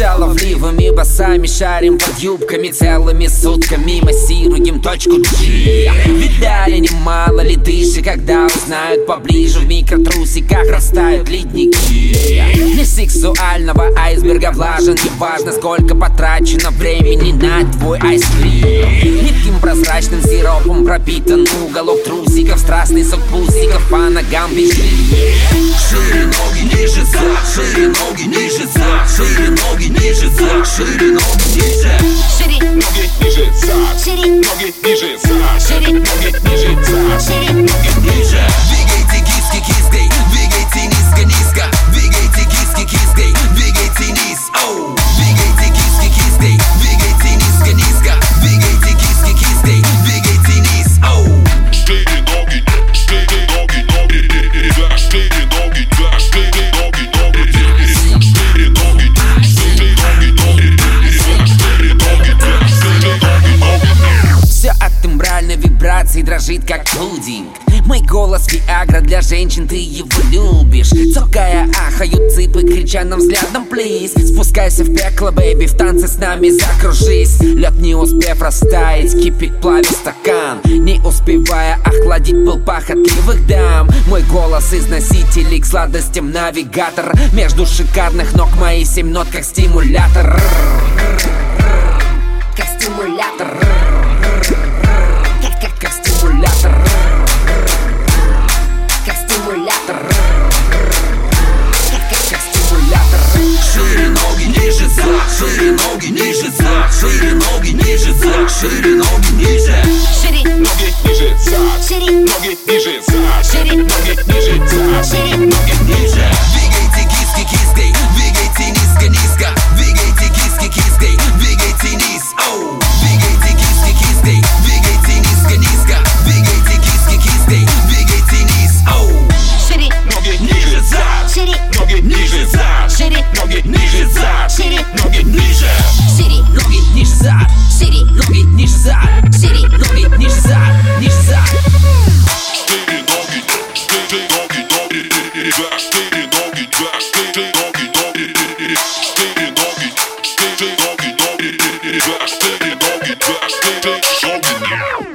шаловливыми басами шарим под юбками Целыми сутками массируем точку G. Видали немало ледышек, когда узнают поближе В микротрусиках растают ледники. Для сексуального айсберга влажен Неважно, сколько потрачено времени на твой айскрим Липким прозрачным сиропом пропитан уголок трусиков Страстный сок пусиков по ногам бежит Шире ноги, ниже за, шире ноги, ниже шире ноги, ниже. Шире, Ноги ниже за, шире, ноги ниже за, шире, ноги ниже за, шире, дрожит как пудинг. Мой голос Виагра для женщин, ты его любишь. Цокая ахают цыпы, крича нам взглядом please Спускайся в пекло, baby, в танце с нами закружись. Лед не успев растаять, кипит плавит стакан. Не успевая охладить пыл похотливых дам. Мой голос из носителей к сладостям навигатор. Между шикарных ног мои семь нот как стимулятор za, szyry nogi niżej za, szyry nogi niżej za, szyry nogi niżej. Szyry nogi niżej za, szyry nogi niżej za, szyry nogi niżej za, szyry nogi doggy, backstage, doggy, yeah.